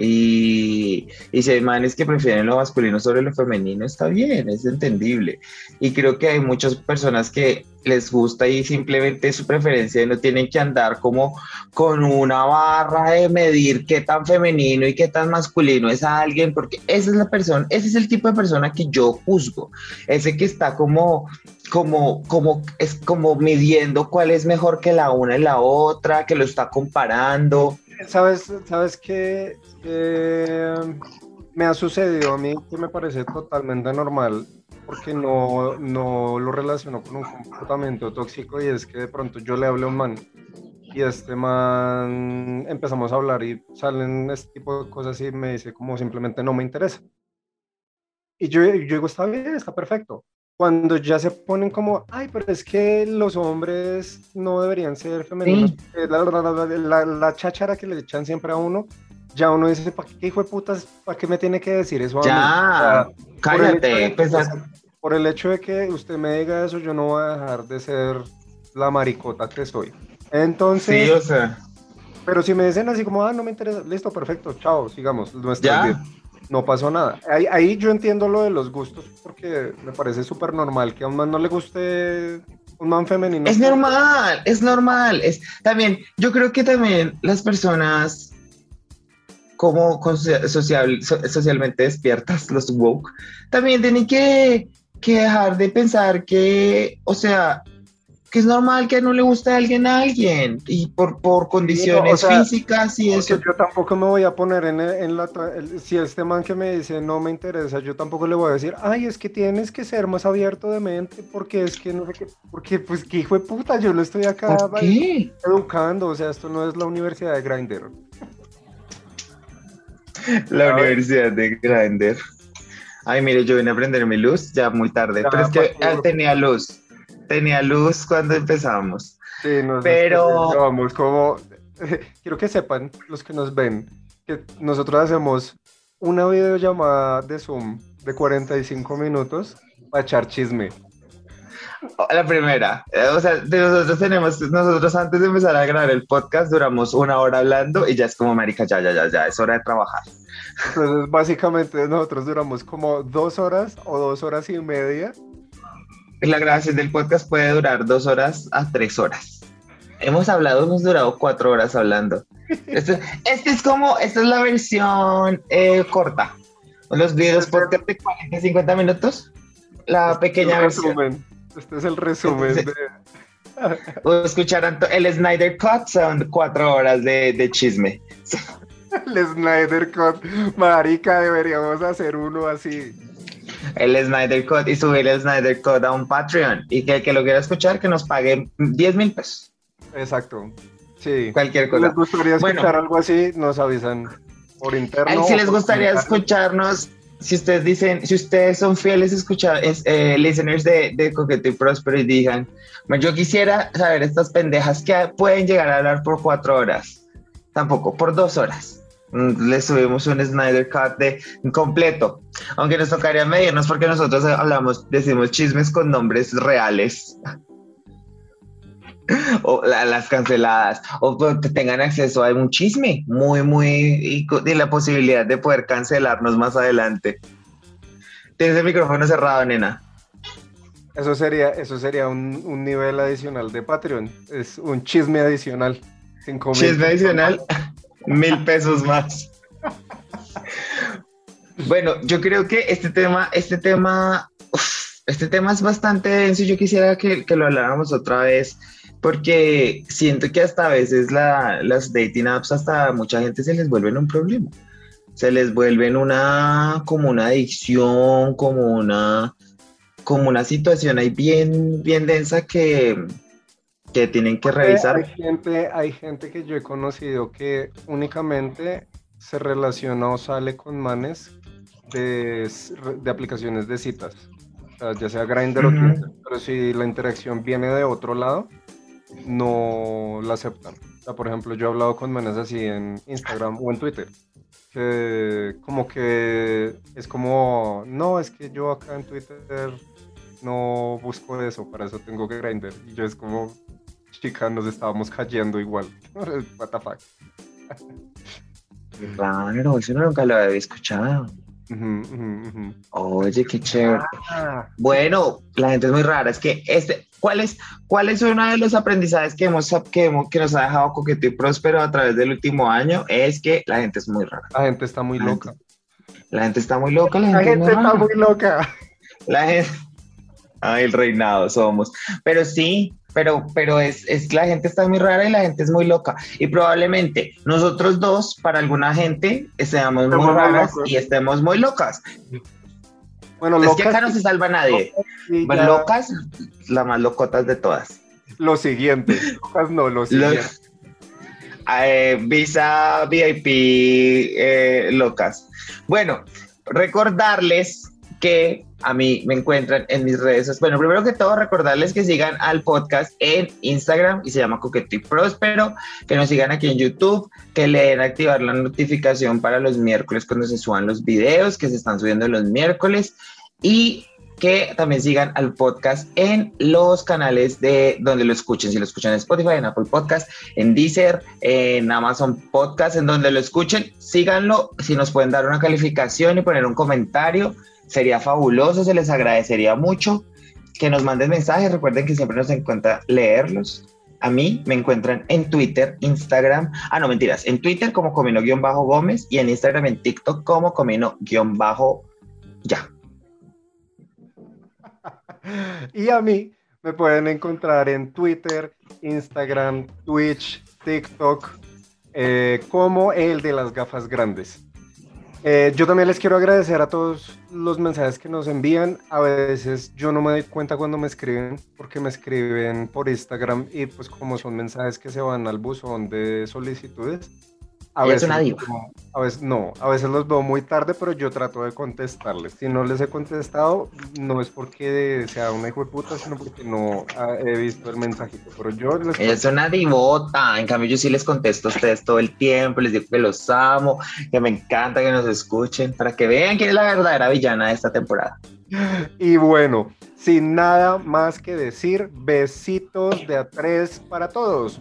Y, si hay manes que prefieren lo masculino sobre lo femenino, está bien, es entendible. Y creo que hay muchas personas que les gusta y simplemente su preferencia y no tienen que andar como con una barra de medir qué tan femenino y qué tan masculino es a alguien, porque esa es la persona, ese es el tipo de persona que yo juzgo, ese que está como como, como, es como midiendo cuál es mejor que la una y la otra, que lo está comparando. ¿Sabes, sabes qué? me ha sucedido a mí que me parece totalmente normal porque no, no lo relaciono con un comportamiento tóxico y es que de pronto yo le hablo a un man y este man empezamos a hablar y salen este tipo de cosas y me dice como simplemente no me interesa. Y yo, yo digo, está bien, está perfecto. cuando ya se ponen como, ay, pero es que los hombres no deberían ser femeninos, eh, la, la, la, cháchara que le echan siempre a uno, ya uno dice, ¿para qué hijo de putas, para qué me tiene que decir eso a ya, cállate, por el, por el hecho de que usted me diga eso, yo no voy a dejar de ser la maricota que soy. Entonces, sí, o sea. Pero si me dicen así como, ah, no me interesa, listo, perfecto, chao, sigamos, nuestra No pasó nada. Ahí, ahí, yo entiendo lo de los gustos porque me parece súper normal que a un man no le guste un man femenino. Es normal, es normal. Es, también, yo creo que también las personas como social, socialmente despiertas, los woke, también tienen que, que dejar de pensar que, o sea, que es normal que no le guste a alguien a alguien y por, por condiciones físicas y eso. Yo tampoco me voy a poner en, en la... si este man que me dice no me interesa, yo tampoco le voy a decir, ay, es que tienes que ser más abierto de mente porque es que no sé qué, porque pues qué hijo de puta, yo lo estoy acá educando, o sea, esto no es la universidad de Grindr. La universidad de Grindr. Ay, mire, yo vine a prender mi luz ya muy tarde, pero es que él ah, tenía luz tenía luz cuando empezamos. Sí, nos pero vamos como quiero que sepan los que nos ven que nosotros hacemos una videollamada de Zoom de 45 minutos para echar chisme. La primera, eh, o sea, nosotros tenemos, nosotros antes de empezar a grabar el podcast duramos una hora hablando y ya es como, marica, ya, ya, ya, ya, es hora de trabajar. Entonces, básicamente nosotros duramos como dos horas o dos horas y media la grabación del podcast puede durar dos horas a tres horas. Hemos hablado, hemos durado cuatro horas hablando. Este, este es como, esta es la versión eh, corta. Los videos podcast de 40, 50 minutos. La este pequeña versión. Este es el resumen de... escucharán el Snyder Cut, son cuatro horas de, de chisme. El Snyder Cut, marica, deberíamos hacer uno así el Snyder Code y subir el Snyder Code a un Patreon y que el que lo quiera escuchar que nos pague 10 mil pesos. Exacto. Sí. Cualquier cosa. Si les gustaría escuchar algo así, nos avisan por interno. Si les gustaría escucharnos, si ustedes dicen, si ustedes son fieles escuchar, eh, listeners de, de Coqueto y Próspero y digan, yo quisiera saber estas pendejas que pueden llegar a hablar por cuatro horas. Tampoco, por dos horas le subimos un Snyder Cut de completo. Aunque nos tocaría medirnos porque nosotros hablamos, decimos chismes con nombres reales. o las canceladas. O que tengan acceso a un chisme muy, muy. Y, y, la posibilidad de poder cancelarnos más adelante. Tienes el micrófono cerrado, nena. Eso sería, eso sería un, un nivel adicional de Patreon. Es un chisme adicional. Chisme adicional mil pesos más. Bueno, yo creo que este tema, este tema, este tema es bastante denso. Yo quisiera que, que, lo habláramos otra vez, porque siento que hasta a veces la, las dating apps, hasta a mucha gente se les vuelven un problema. Se les vuelven una, como una adicción, como una, como una situación ahí bien, bien densa que, que tienen que revisar. Hay gente, hay gente que yo he conocido que únicamente se relaciona o sale con manes de, de aplicaciones de citas, ya sea Grindr o Twitter, pero si la interacción viene de otro lado, no la aceptan. por ejemplo, yo he hablado con manes así en Instagram o en Twitter, que como que es como, no, es que yo acá en Twitter no busco eso, para eso tengo que Grindr. Y yo es como, chica, nos estábamos cayendo igual. What the fuck. Raro, eso nunca lo había escuchado. Oye, qué chévere. Ah. Bueno, la gente es muy rara. Es que este, ¿cuál es, cuál es uno de los aprendizajes que hemos, que, que nos ha dejado Coqueto y Próspero a través del último año? Es que la gente es muy rara. La gente está muy loca. la gente está muy loca. La gente, está muy loca. La gente. Ay, el reinado somos. Pero sí, pero, pero es, es, la gente está muy rara y la gente es muy loca. Y probablemente nosotros dos, para alguna gente, estemos muy raras y estemos muy locas. Bueno, es que acá no se salva nadie. Locas, las más locotas de todas. Lo siguiente, locas no, lo siguiente. Eh, visa VIP eh, locas. Bueno, recordarles que a mí me encuentran en mis redes. Bueno, primero que todo, recordarles que sigan al podcast en Instagram y se llama Coqueto y Próspero, que nos sigan aquí en YouTube, que le den a activar la notificación para los miércoles cuando se suban los videos, que se están subiendo los miércoles. Y que también sigan al podcast en los canales de donde lo escuchen. Si lo escuchan en Spotify, en Apple Podcast, en Deezer, en Amazon Podcast, en donde lo escuchen, síganlo. Si nos pueden dar una calificación y poner un comentario, sería fabuloso, se les agradecería mucho. Que nos manden mensajes, recuerden que siempre nos encuentra leerlos. A mí me encuentran en Twitter, Instagram, ah, no, mentiras, en Twitter como Comino-Gómez y en Instagram, en TikTok como Comino-Ya. y a mí me pueden encontrar en Twitter, Instagram, Twitch, TikTok, eh, como el de las gafas grandes. Eh, yo también les quiero agradecer a todos los mensajes que nos envían. A veces yo no me doy cuenta cuando me escriben, porque me escriben por Instagram y pues como son mensajes que se van al buzón de solicitudes, a veces, una diva. No, a veces no, a veces los veo muy tarde, pero yo trato de contestarles. Si no les he contestado, no es porque sea una hijo de puta, sino porque no he visto el mensajito. Pero yo les es una divota. En cambio, yo sí les contesto a ustedes todo el tiempo, les digo que los amo, que me encanta que nos escuchen, para que vean quién es la verdadera villana de esta temporada. Y bueno, sin nada más que decir, besitos de a tres para todos.